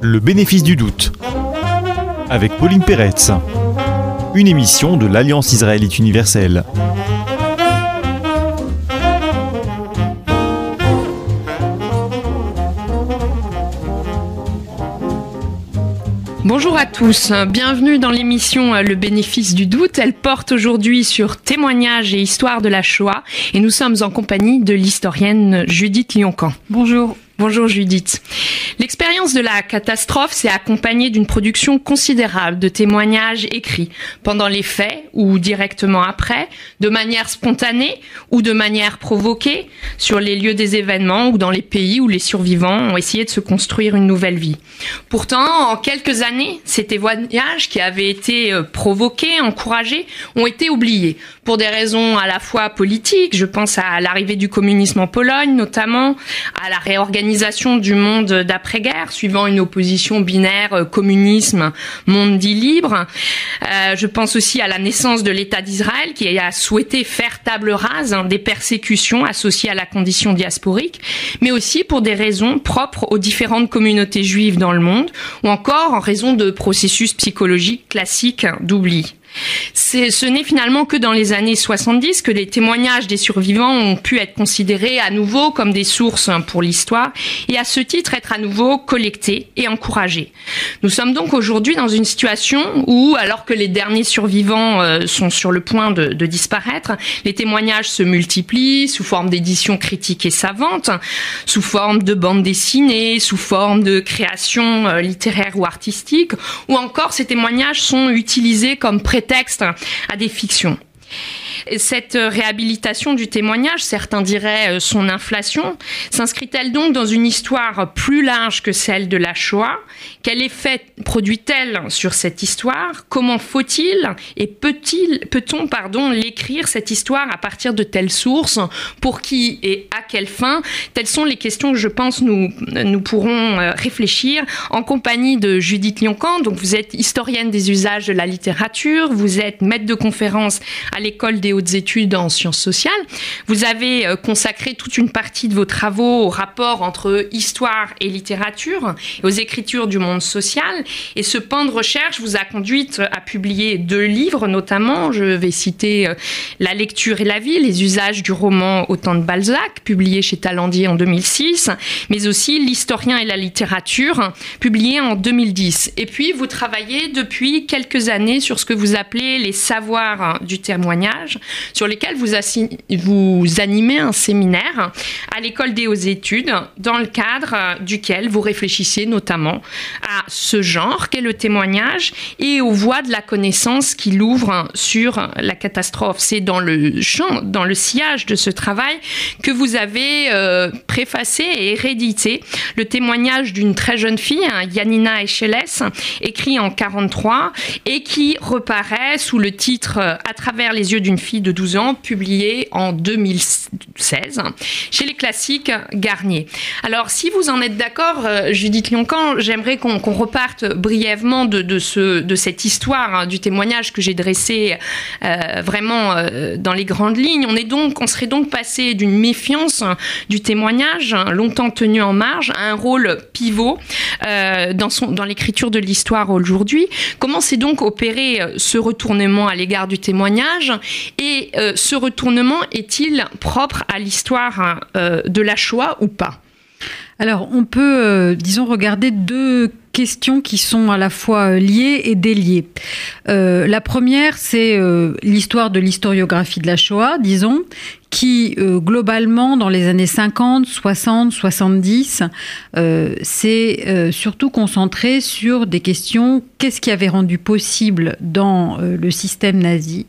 Le bénéfice du doute. Avec Pauline Peretz. Une émission de l'Alliance israélite universelle. Bonjour à tous, bienvenue dans l'émission Le bénéfice du doute. Elle porte aujourd'hui sur témoignages et histoire de la Shoah et nous sommes en compagnie de l'historienne Judith Lioncan. Bonjour. Bonjour Judith. L'expérience de la catastrophe s'est accompagnée d'une production considérable de témoignages écrits pendant les faits ou directement après, de manière spontanée ou de manière provoquée, sur les lieux des événements ou dans les pays où les survivants ont essayé de se construire une nouvelle vie. Pourtant, en quelques années, ces témoignages qui avaient été euh, provoqués, encouragés, ont été oubliés pour des raisons à la fois politiques, je pense à l'arrivée du communisme en Pologne notamment, à la réorganisation du monde d'après-guerre, suivant une opposition binaire euh, communisme, monde dit libre. Euh, je pense aussi à la naissance de l'État d'Israël qui a souhaité faire table rase hein, des persécutions associées à la condition diasporique, mais aussi pour des raisons propres aux différentes communautés juives dans le monde, ou encore en raison de processus psychologiques classiques d'oubli. Ce n'est finalement que dans les années 70 que les témoignages des survivants ont pu être considérés à nouveau comme des sources pour l'histoire et à ce titre être à nouveau collectés et encouragés. Nous sommes donc aujourd'hui dans une situation où, alors que les derniers survivants euh, sont sur le point de, de disparaître, les témoignages se multiplient sous forme d'éditions critiques et savantes, sous forme de bandes dessinées, sous forme de créations euh, littéraires ou artistiques, ou encore ces témoignages sont utilisés comme prétexte texte à des fictions. Cette réhabilitation du témoignage, certains diraient euh, son inflation, s'inscrit-elle donc dans une histoire plus large que celle de la Shoah? Quel effet produit-elle sur cette histoire? Comment faut-il et peut-on pardon, l'écrire cette histoire à partir de telles sources? Pour qui et à quelle fin? Telles sont les questions que je pense nous, nous pourrons euh, réfléchir en compagnie de Judith Lioncan. Donc vous êtes historienne des usages de la littérature, vous êtes maître de conférence à l'école des hautes études en sciences sociales. Vous avez euh, consacré toute une partie de vos travaux au rapport entre histoire et littérature, et aux écritures du monde social. Et ce pan de recherche vous a conduite à publier deux livres, notamment, je vais citer euh, La lecture et la vie, les usages du roman Au temps de Balzac, publié chez Talandier en 2006, mais aussi L'historien et la littérature, publié en 2010. Et puis, vous travaillez depuis quelques années sur ce que vous appelez les savoirs du témoignage, sur lesquels vous, animez un séminaire à l'école des hautes études dans le cadre duquel vous réfléchissez notamment à ce genre qu'est le témoignage et aux voies de la connaissance qu'il ouvre sur la catastrophe. C'est dans le champ, dans le sillage de ce travail que vous avez euh, préfacé et réédité le témoignage d'une très jeune fille, hein, Yanina Echeles, écrit en 43 et qui reparaît sous le titre À travers les yeux d'une fille de 12 ans, publié en 2016 chez les classiques Garnier. Alors, si vous en êtes d'accord, euh, Judith Lioncan, j'aimerais qu'on reparte brièvement de, ce, de cette histoire hein, du témoignage que j'ai dressé euh, vraiment euh, dans les grandes lignes. On, est donc, on serait donc passé d'une méfiance du témoignage, hein, longtemps tenu en marge, à un rôle pivot dans l'écriture de l'histoire aujourd'hui. Comment s'est donc opéré ce retournement à l'égard du témoignage? Et euh, ce retournement est-il propre à l'histoire euh, de la Shoah ou pas? Alors, on peut, euh, disons, regarder deux questions qui sont à la fois liées et déliées. la première, c'est l'histoire de l'historiographie de la Shoah, disons, qui globalement dans les années 50, 60, 70 s'est surtout concentré sur des questions. Qu'est-ce qui avait rendu possible dans le système nazi?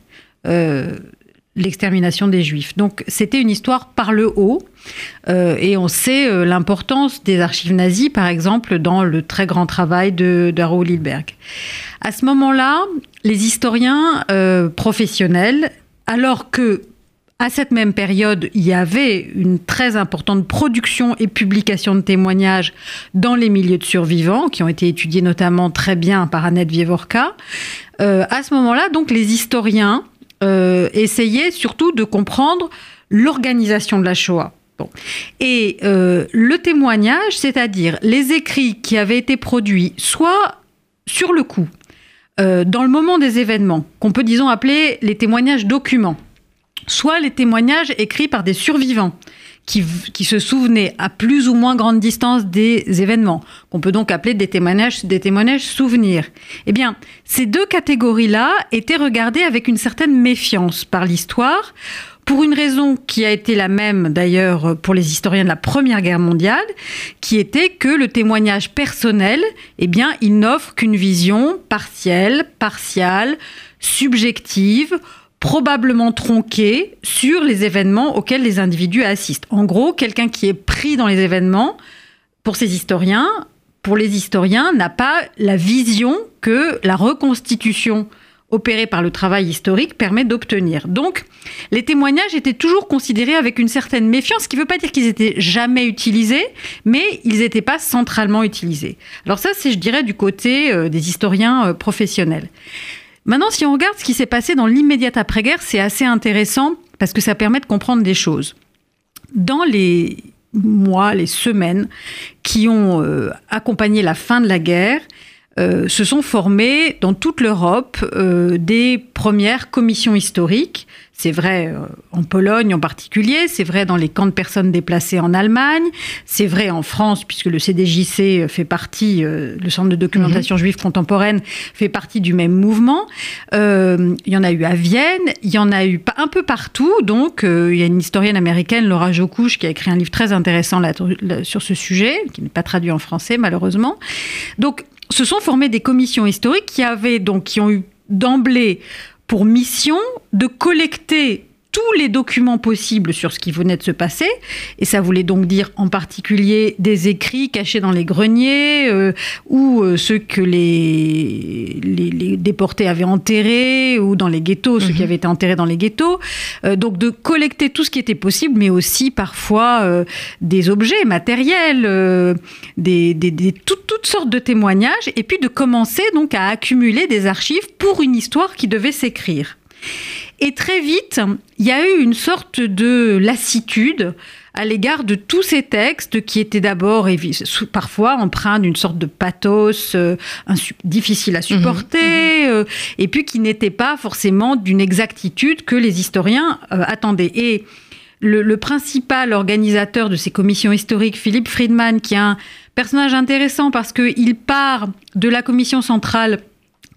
L'extermination des Juifs. Donc c'était une histoire par le haut, euh, et on sait euh, l'importance des archives nazies, par exemple, dans le très grand travail de, de Raoul Hilberg. À ce moment-là, les historiens professionnels, alors que à cette même période, il y avait une très importante production et publication de témoignages dans les milieux de survivants, qui ont été étudiés notamment très bien par Annette Vievorka. à ce moment-là, donc, les historiens euh, essayer surtout de comprendre l'organisation de la Shoah. Et le témoignage, c'est-à-dire les écrits qui avaient été produits soit sur le coup, dans le moment des événements, qu'on peut disons appeler les témoignages documents, soit les témoignages écrits par des survivants qui, se souvenaient à plus ou moins grande distance des événements, qu'on peut donc appeler des témoignages, des témoignages souvenirs. Eh bien, ces deux catégories-là étaient regardées avec une certaine méfiance par l'histoire, pour une raison qui a été la même d'ailleurs pour les historiens de la Première Guerre mondiale, qui était que le témoignage personnel, eh bien, il n'offre qu'une vision partielle, partiale, subjective, probablement tronqué sur les événements auxquels les individus assistent. En gros, quelqu'un qui est pris dans les événements, pour ces historiens, pour les historiens, n'a pas la vision que la reconstitution opérée par le travail historique permet d'obtenir. Donc, les témoignages étaient toujours considérés avec une certaine méfiance, ce qui ne veut pas dire qu'ils étaient jamais utilisés, mais ils n'étaient pas centralement utilisés. Alors ça, c'est, je dirais, du côté euh, des historiens euh, professionnels. Maintenant, si on regarde ce qui s'est passé dans l'immédiate après-guerre, c'est assez intéressant parce que ça permet de comprendre des choses. Dans les mois, les semaines qui ont euh, accompagné la fin de la guerre, euh, se sont formées dans toute l'Europe euh, des premières commissions historiques c'est vrai euh, en Pologne en particulier, c'est vrai dans les camps de personnes déplacées en Allemagne, c'est vrai en France puisque le CDJC fait partie, euh, le Centre de documentation mhm. juive contemporaine fait partie du même mouvement. Il y en a eu à Vienne, il y en a eu un peu partout. Donc il y a une historienne américaine, Laura Jokouche, qui a écrit un livre très intéressant là, sur ce sujet, qui n'est pas traduit en français malheureusement. Donc se sont formées des commissions historiques qui avaient donc qui ont eu d'emblée pour mission de collecter tous les documents possibles sur ce qui venait de se passer. Et ça voulait donc dire en particulier des écrits cachés dans les greniers euh, ou euh, ceux que les, les, déportés avaient enterrés ou dans les ghettos, ceux qui mhm. avaient été enterrés dans les ghettos. Euh, donc de collecter tout ce qui était possible, mais aussi parfois des objets matériels, des, toutes sortes de témoignages, et puis de commencer donc à accumuler des archives pour une histoire qui devait s'écrire. Et très vite, il y a eu une sorte de lassitude à l'égard de tous ces textes qui étaient d'abord parfois empreints d'une sorte de pathos euh, difficile à supporter, mhm. euh, et puis qui n'étaient pas forcément d'une exactitude que les historiens euh, attendaient. Et le, le, principal organisateur de ces commissions historiques, Philippe Friedman, qui est un personnage intéressant parce qu'il part de la commission centrale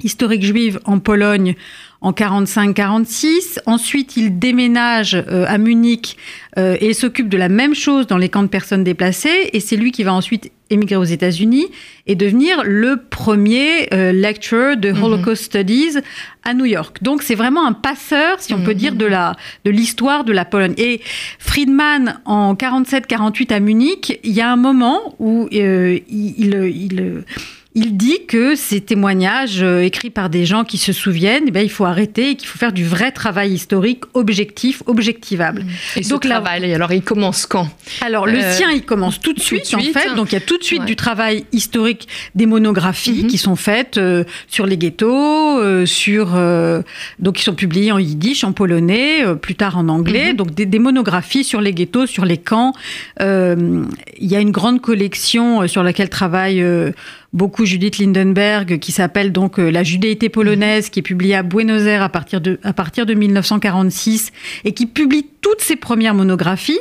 historique juive en Pologne en 45-46. Ensuite, il déménage euh, à Munich euh, et s'occupe de la même chose dans les camps de personnes déplacées. Et c'est lui qui va ensuite émigrer aux États-Unis et devenir le premier euh, lecturer de mhm. Holocaust Studies à New York. Donc c'est vraiment un passeur, si on peut dire, de la de l'histoire de la Pologne. Et Friedman en 47-48 à Munich, il y a un moment où il, il il dit que ces témoignages euh, écrits par des gens qui se souviennent, eh bien, il faut arrêter et qu'il faut faire du vrai travail historique objectif, objectivable. Et Donc, ce travail, alors il commence quand Alors le euh, sien, il commence tout de suite, en fait. Donc il y a tout de suite du travail historique, des monographies mhm. qui sont faites euh, sur les ghettos, sur donc qui sont publiées en yiddish, en polonais, plus tard en anglais. Mhm. Donc des, des, monographies sur les ghettos, sur les camps. il y a une grande collection sur laquelle travaille beaucoup Judith Lindenberg, qui s'appelle donc euh, La judéité polonaise, qui est publiée à Buenos Aires à partir de, à partir de 1946 et qui publie toutes ses premières monographies,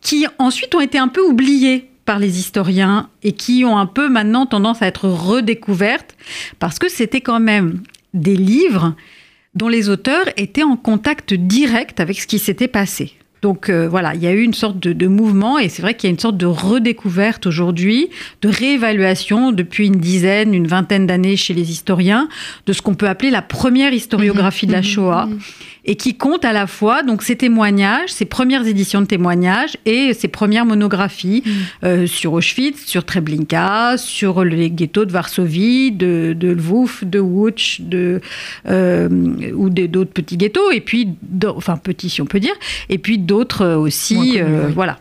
qui ensuite ont été un peu oubliées par les historiens et qui ont un peu maintenant tendance à être redécouvertes parce que c'était quand même des livres dont les auteurs étaient en contact direct avec ce qui s'était passé. Donc euh, voilà, il y a eu une sorte de, mouvement et c'est vrai qu'il y a une sorte de redécouverte aujourd'hui, de réévaluation depuis une dizaine, une vingtaine d'années chez les historiens de ce qu'on peut appeler la première historiographie de la mhm. Shoah. Et qui compte à la fois donc ses témoignages, ses premières éditions de témoignages et ses premières monographies mm. euh, sur Auschwitz, sur Treblinka, sur les ghettos de Varsovie, de, de Lvov, de Łódź, de euh, ou d'autres petits ghettos et puis enfin petits si on peut dire et puis d'autres aussi euh, voilà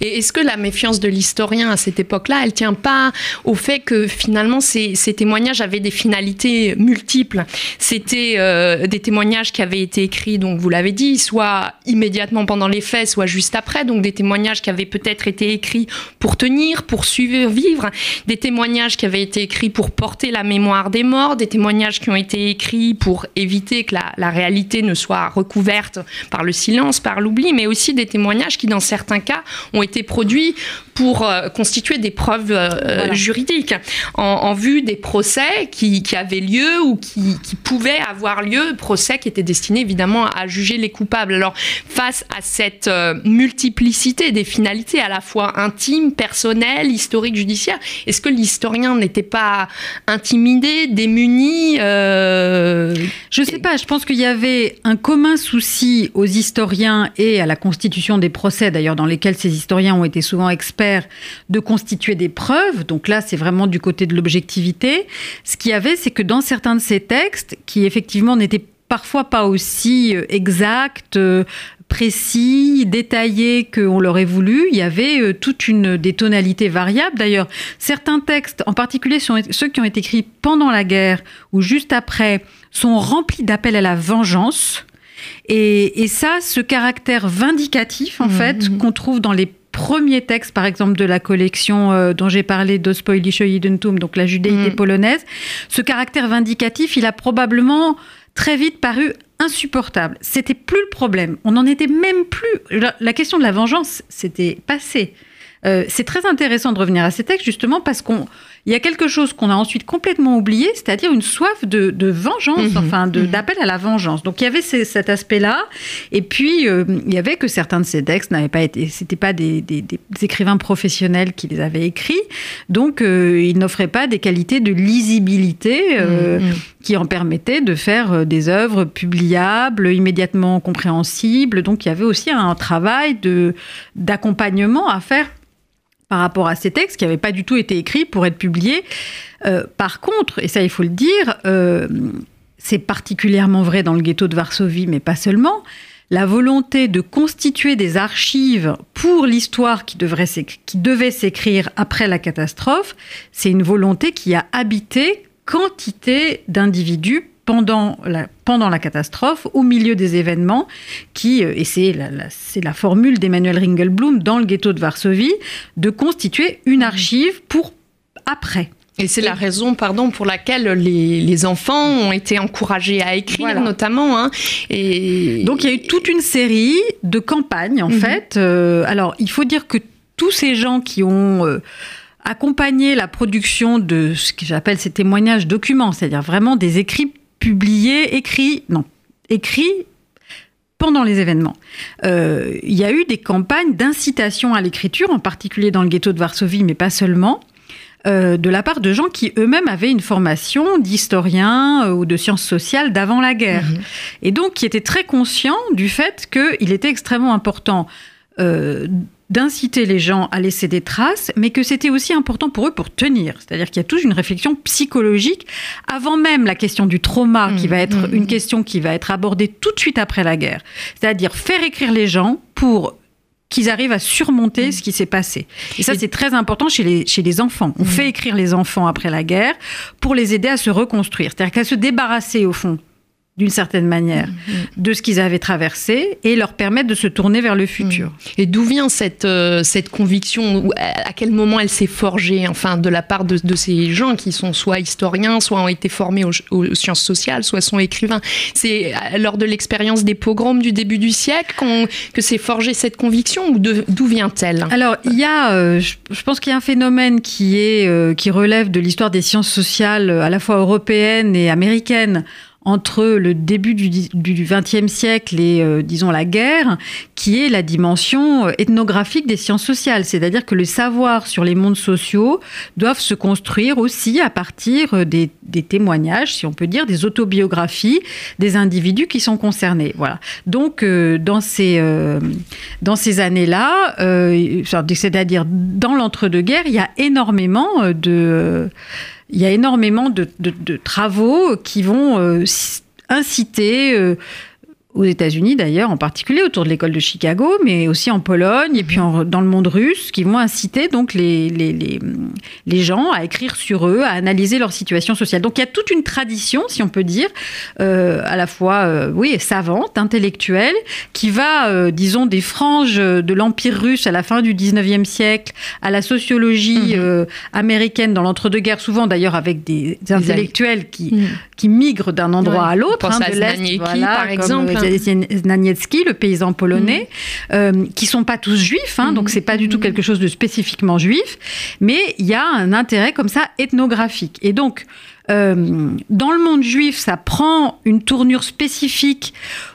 Et est-ce que la méfiance de l'historien à cette époque-là, elle tient pas au fait que finalement ces, témoignages avaient des finalités multiples? C'était euh, des témoignages qui avaient été écrits, donc vous l'avez dit, soit immédiatement pendant les faits, soit juste après, donc des témoignages qui avaient peut-être été écrits pour tenir, pour survivre, des témoignages qui avaient été écrits pour porter la mémoire des morts, des témoignages qui ont été écrits pour éviter que la, la réalité ne soit recouverte par le silence, par l'oubli, mais aussi des témoignages qui, dans certains cas, ont été produits pour euh, constituer des preuves euh, juridiques en, vue des procès qui, avaient lieu ou qui, pouvaient avoir lieu, procès qui étaient destinés évidemment à juger les coupables. Alors face à cette euh, multiplicité des finalités à la fois intimes, personnelles, historiques, judiciaires, est-ce que l'historien n'était pas intimidé, démuni Je ne sais pas, je pense qu'il y avait un commun souci aux historiens et à la constitution des procès, d'ailleurs dans lesquels ces historiens ont été souvent experts, de constituer des preuves. Donc là, c'est vraiment du côté de l'objectivité. Ce qu'il y avait, c'est que dans certains de ces textes, qui effectivement n'étaient parfois pas aussi euh, exacts, euh, précis, détaillés qu'on l'aurait voulu. Il y avait euh, toute une des tonalités variables. D'ailleurs, certains textes, en particulier ceux qui ont été écrits pendant la guerre ou juste après, sont remplis d'appels à la vengeance. Et, ça, ce caractère vindicatif, en mmh, fait, mmh. qu'on trouve dans les premiers textes, par exemple, de la collection euh, dont j'ai parlé, d'Ospoilische Judentum, donc la judéité mmh. polonaise, ce caractère vindicatif, il a probablement très vite paru insupportable. C'était plus le problème. On n'en était même plus. La, question de la vengeance, c'était passé. Euh, c'est très intéressant de revenir à ces textes justement parce qu'on il y a quelque chose qu'on a ensuite complètement oublié, c'est-à-dire une soif de, vengeance, mhm. enfin mhm. d'appel à la vengeance. Donc il y avait cet aspect-là, et puis euh, il y avait que certains de ces textes n'avaient pas été, c'était pas des, écrivains professionnels qui les avaient écrits, donc euh, ils n'offraient pas des qualités de lisibilité euh, mhm. qui en permettaient de faire des œuvres publiables, immédiatement compréhensibles. Donc il y avait aussi un travail de d'accompagnement à faire par rapport à ces textes qui n'avaient pas du tout été écrits pour être publiés. Euh, par contre, et ça il faut le dire, euh, c'est particulièrement vrai dans le ghetto de Varsovie, mais pas seulement, la volonté de constituer des archives pour l'histoire qui, qui devait s'écrire après la catastrophe, c'est une volonté qui a habité quantité d'individus pendant la, pendant la catastrophe, au milieu des événements, qui, euh, et c'est la, la, formule d'Emmanuel Ringelblum dans le ghetto de Varsovie, de constituer une archive pour après. Et c'est la raison, pardon, pour laquelle les, les, enfants ont été encouragés à écrire, notamment. Hein. Et donc il y a eu toute une série de campagnes, en mhm. fait. Euh, alors il faut dire que tous ces gens qui ont euh, accompagné la production de ce que j'appelle ces témoignages documents, c'est-à-dire vraiment des écrits publié, écrit, non, écrit pendant les événements. Euh, il y a eu des campagnes d'incitation à l'écriture, en particulier dans le ghetto de Varsovie, mais pas seulement. Euh, de la part de gens qui eux-mêmes avaient une formation d'historien euh, ou de sciences sociales d'avant la guerre. Mhm. Et donc qui étaient très conscients du fait qu'il était extrêmement important d'inciter les gens à laisser des traces, mais que c'était aussi important pour eux pour tenir. C'est-à-dire qu'il y a toute une réflexion psychologique avant même la question du trauma, qui mmh, va être mmh, une mmh. question qui va être abordée tout de suite après la guerre. C'est-à-dire faire écrire les gens pour qu'ils arrivent à surmonter ce qui s'est passé. Et ça, c'est très important chez les, chez les enfants. On fait écrire les enfants après la guerre pour les aider à se reconstruire. C'est-à-dire qu'à se débarrasser, au fond, d'une certaine manière, mm, mm. de ce qu'ils avaient traversé et leur permettre de se tourner vers le futur. Et d'où vient cette, euh, cette conviction À quel moment elle s'est forgée, enfin, de la part de, ces gens qui sont soit historiens, soit ont été formés aux, sciences sociales, soit sont écrivains? C'est lors de l'expérience des pogroms du début du siècle que s'est forgée cette conviction ou d'où vient-elle? Alors, il y a, euh, je pense qu'il y a un phénomène qui, est, euh, qui relève de l'histoire des sciences sociales à la fois européennes et américaines entre le début du XXe siècle et, euh, disons, la guerre, qui est la dimension euh, ethnographique des sciences sociales. C'est-à-dire que le savoir sur les mondes sociaux doivent se construire aussi à partir euh, des, témoignages, si on peut dire, des autobiographies des individus qui sont concernés. Voilà. Donc, dans ces, dans ces années-là, c'est-à-dire dans l'entre-deux-guerres, il y a énormément de il y a énormément de, travaux qui vont euh, inciter euh, aux États-Unis d'ailleurs, en particulier autour de l'école de Chicago, mais aussi en Pologne et puis dans le monde russe, qui vont inciter donc les, les, les, les, gens à écrire sur eux, à analyser leur situation sociale. Donc il y a toute une tradition, si on peut dire, euh, à la fois euh, oui savante, intellectuelle, qui va, euh, disons, des franges de l'Empire russe à la fin du 19e siècle, à la sociologie mhm. américaine dans l'entre-deux-guerres, souvent d'ailleurs avec des, intellectuels qui, qui migrent d'un endroit à l'autre, hein, de l'Est, voilà, par exemple. Znaniecki, le paysan polonais, mm. euh, qui sont pas tous juifs, hein, donc c'est pas du tout mm. quelque chose de spécifiquement juif, mais il y a un intérêt comme ça ethnographique. Et donc, euh, dans le monde juif, ça prend une tournure spécifique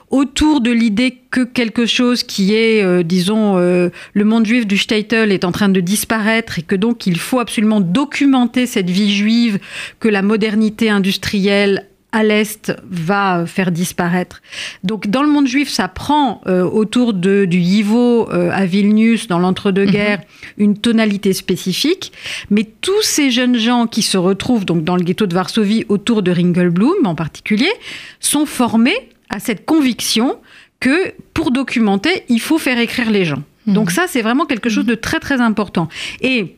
autour de l'idée que quelque chose qui est, euh, disons, le monde juif du Statel est en train de disparaître et que donc il faut absolument documenter cette vie juive que la modernité industrielle à l'Est va faire disparaître. Donc dans le monde juif, ça prend euh, autour de, du Yivo euh, à Vilnius, dans l'entre-deux-guerres, mhm. une tonalité spécifique. Mais tous ces jeunes gens qui se retrouvent donc dans le ghetto de Varsovie autour de Ringelblum en particulier, sont formés à cette conviction que pour documenter, il faut faire écrire les gens. Mhm. Donc ça, c'est vraiment quelque chose de très très important. Et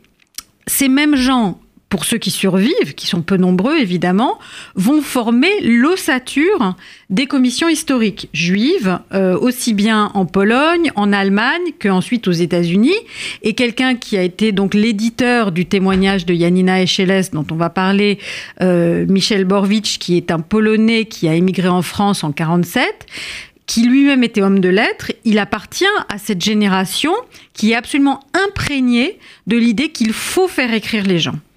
ces mêmes gens pour ceux qui survivent, qui sont peu nombreux évidemment, vont former l'ossature des commissions historiques juives, euh, aussi bien en Pologne, en Allemagne qu'ensuite aux États-Unis. Et quelqu'un qui a été donc l'éditeur du témoignage de Janina Echeles, dont on va parler, euh, Michel Borwicz, qui est un Polonais qui a émigré en France en 47, qui lui-même était homme de lettres, il appartient à cette génération qui est absolument imprégnée de l'idée qu'il faut faire écrire les gens.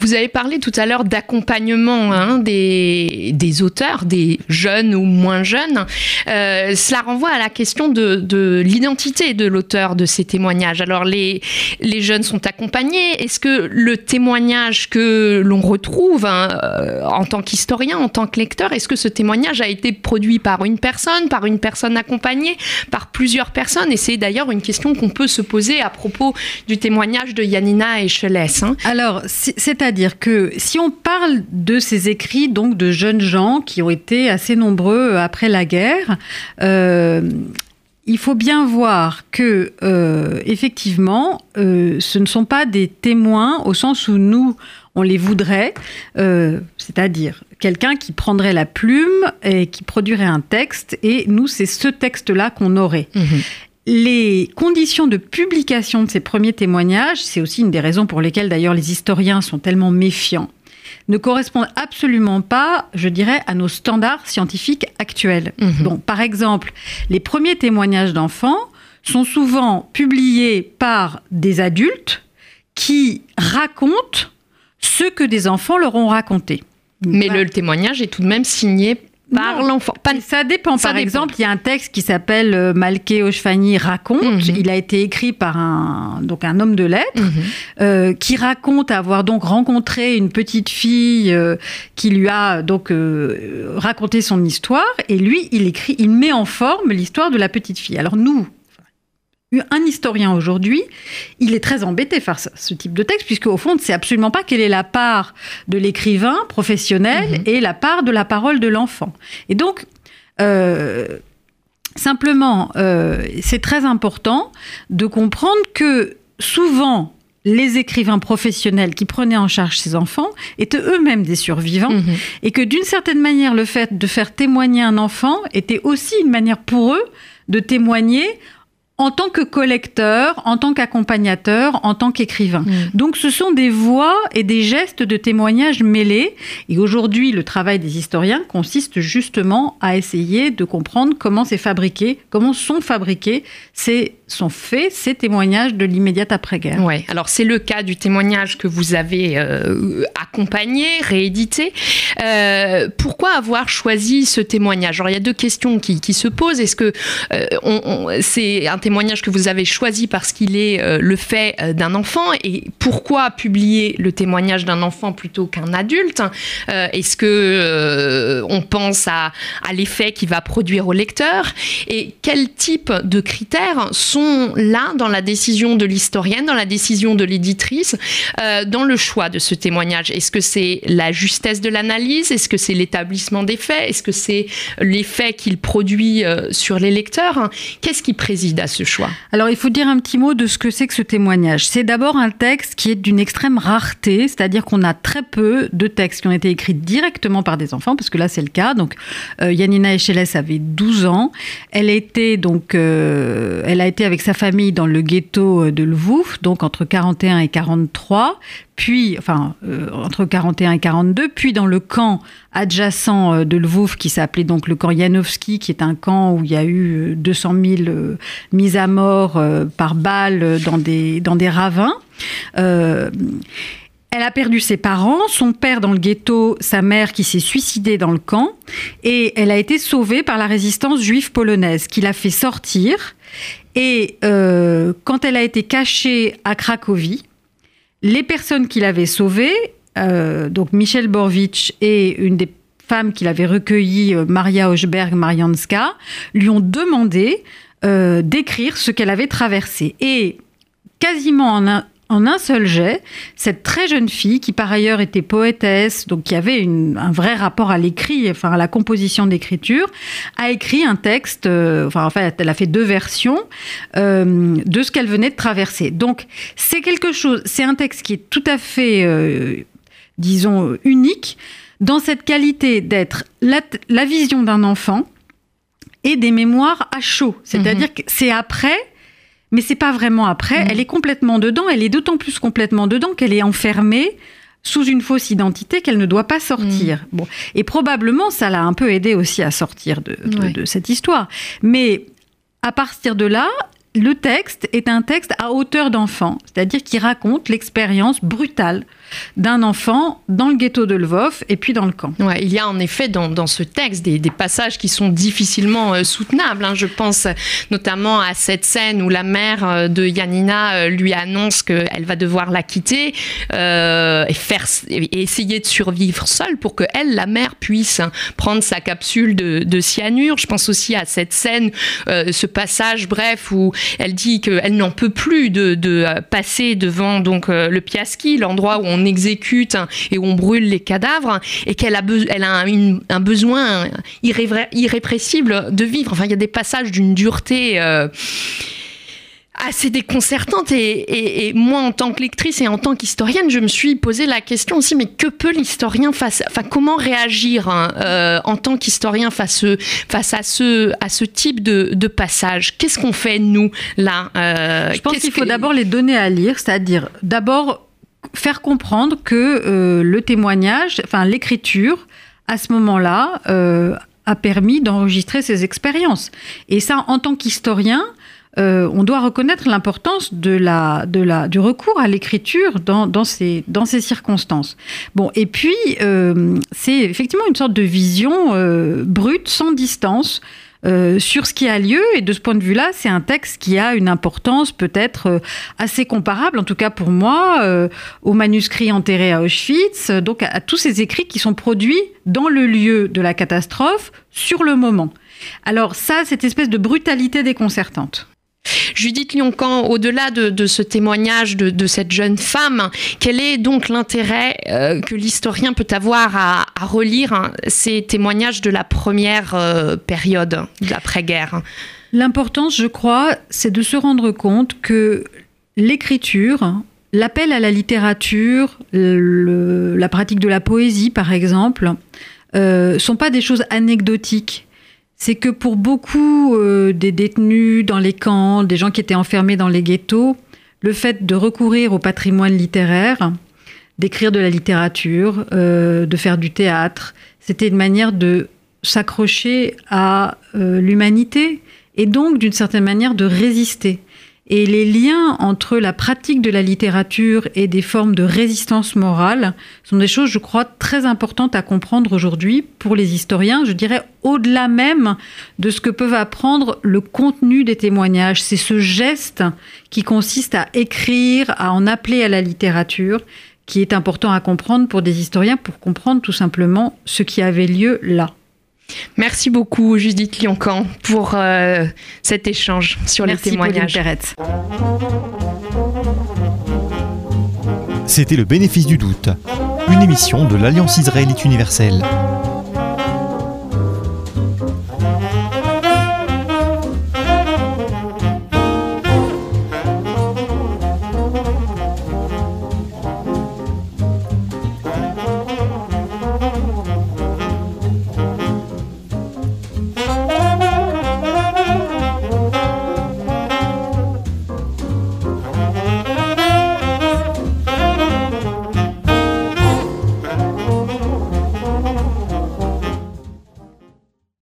Vous avez parlé tout à l'heure d'accompagnement hein, des, auteurs, des jeunes ou moins jeunes. Euh, cela renvoie à la question de, de l'identité de l'auteur de ces témoignages. Alors les, les jeunes sont accompagnés. Est-ce que le témoignage que l'on retrouve hein, euh, en tant qu'historien, en tant que lecteur, est-ce que ce témoignage a été produit par une personne, par une personne accompagnée, par plusieurs personnes? Et c'est d'ailleurs une question qu'on peut se poser à propos du témoignage de Yanina Echeles. Hein. Alors, c'est c'est-à-dire que si on parle de ces écrits donc de jeunes gens qui ont été assez nombreux après la guerre, euh, il faut bien voir que euh, effectivement, euh, ce ne sont pas des témoins au sens où nous on les voudrait, c'est-à-dire quelqu'un qui prendrait la plume et qui produirait un texte, et nous c'est ce texte-là qu'on aurait. Mmh les conditions de publication de ces premiers témoignages, c'est aussi une des raisons pour lesquelles d'ailleurs les historiens sont tellement méfiants, ne correspondent absolument pas, je dirais, à nos standards scientifiques actuels. Mhm. Donc, par exemple, les premiers témoignages d'enfants sont souvent publiés par des adultes qui racontent ce que des enfants leur ont raconté. Mais le témoignage est tout de même signé par l'enfant. Ça dépend. par exemple, il y a un texte qui s'appelle euh, Malké Oshfani raconte. Mhm. Il a été écrit par un donc un homme de lettres mhm. euh, qui raconte avoir donc rencontré une petite fille euh, qui lui a donc raconté son histoire et lui il écrit, il met en forme l'histoire de la petite fille. Alors nous, un historien aujourd'hui, il est très embêté par ce type de texte, puisque au fond, on ne sait absolument pas quelle est la part de l'écrivain professionnel mhm. et la part de la parole de l'enfant. Et donc, euh, simplement, euh, c'est très important de comprendre que souvent, les écrivains professionnels qui prenaient en charge ces enfants étaient eux-mêmes des survivants mhm. et que d'une certaine manière, le fait de faire témoigner un enfant était aussi une manière pour eux de témoigner en tant que collecteur, en tant qu'accompagnateur, en tant qu'écrivain. Mm. Donc ce sont des voix et des gestes de témoignage mêlés. Et aujourd'hui, le travail des historiens consiste justement à essayer de comprendre comment c'est fabriqué, comment sont fabriqués ces sont faits ces témoignages de l'immédiate après-guerre. Ouais. Alors c'est le cas du témoignage que vous avez euh, accompagné, réédité. Euh, pourquoi avoir choisi ce témoignage? Alors il y a deux questions qui, se posent. Est-ce que euh, c'est un témoignage que vous avez choisi parce qu'il est le fait d'un enfant? Et pourquoi publier le témoignage d'un enfant plutôt qu'un adulte? Est-ce que on pense à, à l'effet qu'il va produire au lecteur? Et quel type de critères sont là dans la décision de l'historienne, dans la décision de l'éditrice, euh, dans le choix de ce témoignage Est-ce que c'est la justesse de l'analyse? Est-ce que c'est l'établissement des faits? Est-ce que c'est l'effet qu'il produit euh, sur les lecteurs? Qu'est-ce qui préside à ce choix? Alors, il faut dire un petit mot de ce que c'est que ce témoignage. C'est d'abord un texte qui est d'une extrême rareté, c'est-à-dire qu'on a très peu de textes qui ont été écrits directement par des enfants, parce que là, c'est le cas. Donc, euh, Yanina Echeles avait 12 ans. Elle était donc, euh, elle a été avec sa famille dans le ghetto de Lvouf, donc entre 41 et 43 puis, enfin, euh, entre 41 et 42, puis dans le camp adjacent euh, de Lvov, qui s'appelait donc le camp Yanovski, qui est un camp où il y a eu 200 000 euh, mises à mort par balles dans des, dans des ravins. Elle a perdu ses parents, son père dans le ghetto, sa mère qui s'est suicidée dans le camp, et elle a été sauvée par la résistance juive polonaise, qui l'a fait sortir. Et quand elle a été cachée à Cracovie, les personnes qu'il avait sauvées, euh, donc Michel Borvitch et une des femmes qu'il avait recueillies, euh, Maria Hochberg Marianska, lui ont demandé euh, d'écrire ce qu'elle avait traversé. Et quasiment en un, en un seul jet, cette très jeune fille, qui par ailleurs était poétesse, donc qui avait un vrai rapport à l'écrit, enfin à la composition d'écriture, a écrit un texte, euh, enfin en fait, elle a fait deux versions euh, de ce qu'elle venait de traverser. Donc c'est quelque chose, c'est un texte qui est tout à fait, euh, disons, unique dans cette qualité d'être la, vision d'un enfant et des mémoires à chaud. C'est-à-dire mhm. que c'est après mais c'est pas vraiment après. Mm. Elle est complètement dedans. Elle est d'autant plus complètement dedans qu'elle est enfermée sous une fausse identité qu'elle ne doit pas sortir. Mm. Bon, et probablement ça l'a un peu aidé aussi à sortir de, de cette histoire. Mais à partir de là, le texte est un texte à hauteur d'enfant, c'est-à-dire qui raconte l'expérience brutale d'un enfant dans le ghetto de Lvov et puis dans le camp. Il y a en effet dans, ce texte des, passages qui sont difficilement euh, soutenables. Hein. Je pense notamment à cette scène où la mère euh, de Yanina euh, lui annonce qu'elle va devoir la quitter et, essayer de survivre seule pour que elle, la mère, puisse prendre sa capsule de, cyanure. Je pense aussi à cette scène, ce passage, bref, où elle dit qu'elle n'en peut plus de, passer devant donc le Piaski, l'endroit où on exécute et où on brûle les cadavres, et qu'elle a, elle a un, besoin irrépressible de vivre. Enfin, il y a des passages d'une dureté. Euh, assez déconcertante. Et, moi, en tant que lectrice et en tant qu'historienne, je me suis posé la question aussi, mais que peut l'historien face, enfin, comment réagir hein, euh, en tant qu'historien face, face à ce, à ce type de, de passage? Qu'est-ce qu'on fait nous là euh, Je pense qu'il faut d'abord les donner à lire, c'est-à-dire d'abord faire comprendre que euh, le témoignage, enfin l'écriture, à ce moment-là, a permis d'enregistrer ces expériences. Et ça, en tant qu'historien, euh, on doit reconnaître l'importance de la, de la, du recours à l'écriture dans, dans, ces, dans ces circonstances. Bon, et puis, euh, c'est effectivement une sorte de vision euh, brute, sans distance. Sur ce qui a lieu. Et de ce point de vue-là, c'est un texte qui a une importance peut-être assez comparable, en tout cas pour moi, au manuscrit enterré à Auschwitz, donc à, tous ces écrits qui sont produits dans le lieu de la catastrophe, sur le moment. Alors ça, cette espèce de brutalité déconcertante. Judith Lioncan, au-delà de, ce témoignage de, cette jeune femme, quel est donc l'intérêt euh, que l'historien peut avoir à, relire hein, ces témoignages de la première euh, période de l'après-guerre? L'importance, je crois, c'est de se rendre compte que l'écriture, l'appel à la littérature, la pratique de la poésie, par exemple, euh, sont pas des choses anecdotiques c'est que pour beaucoup euh, des détenus dans les camps, des gens qui étaient enfermés dans les ghettos, le fait de recourir au patrimoine littéraire, d'écrire de la littérature, euh, de faire du théâtre, c'était une manière de s'accrocher à euh, l'humanité et donc d'une certaine manière de résister. Et les liens entre la pratique de la littérature et des formes de résistance morale sont des choses, je crois, très importantes à comprendre aujourd'hui pour les historiens. Je dirais au-delà même de ce que peuvent apprendre le contenu des témoignages. C'est ce geste qui consiste à écrire, à en appeler à la littérature, qui est important à comprendre pour des historiens, pour comprendre tout simplement ce qui avait lieu là. Merci beaucoup Judith Lioncan pour euh, cet échange sur Merci, les témoignages. C'était le bénéfice du doute, une émission de l'Alliance israélite universelle.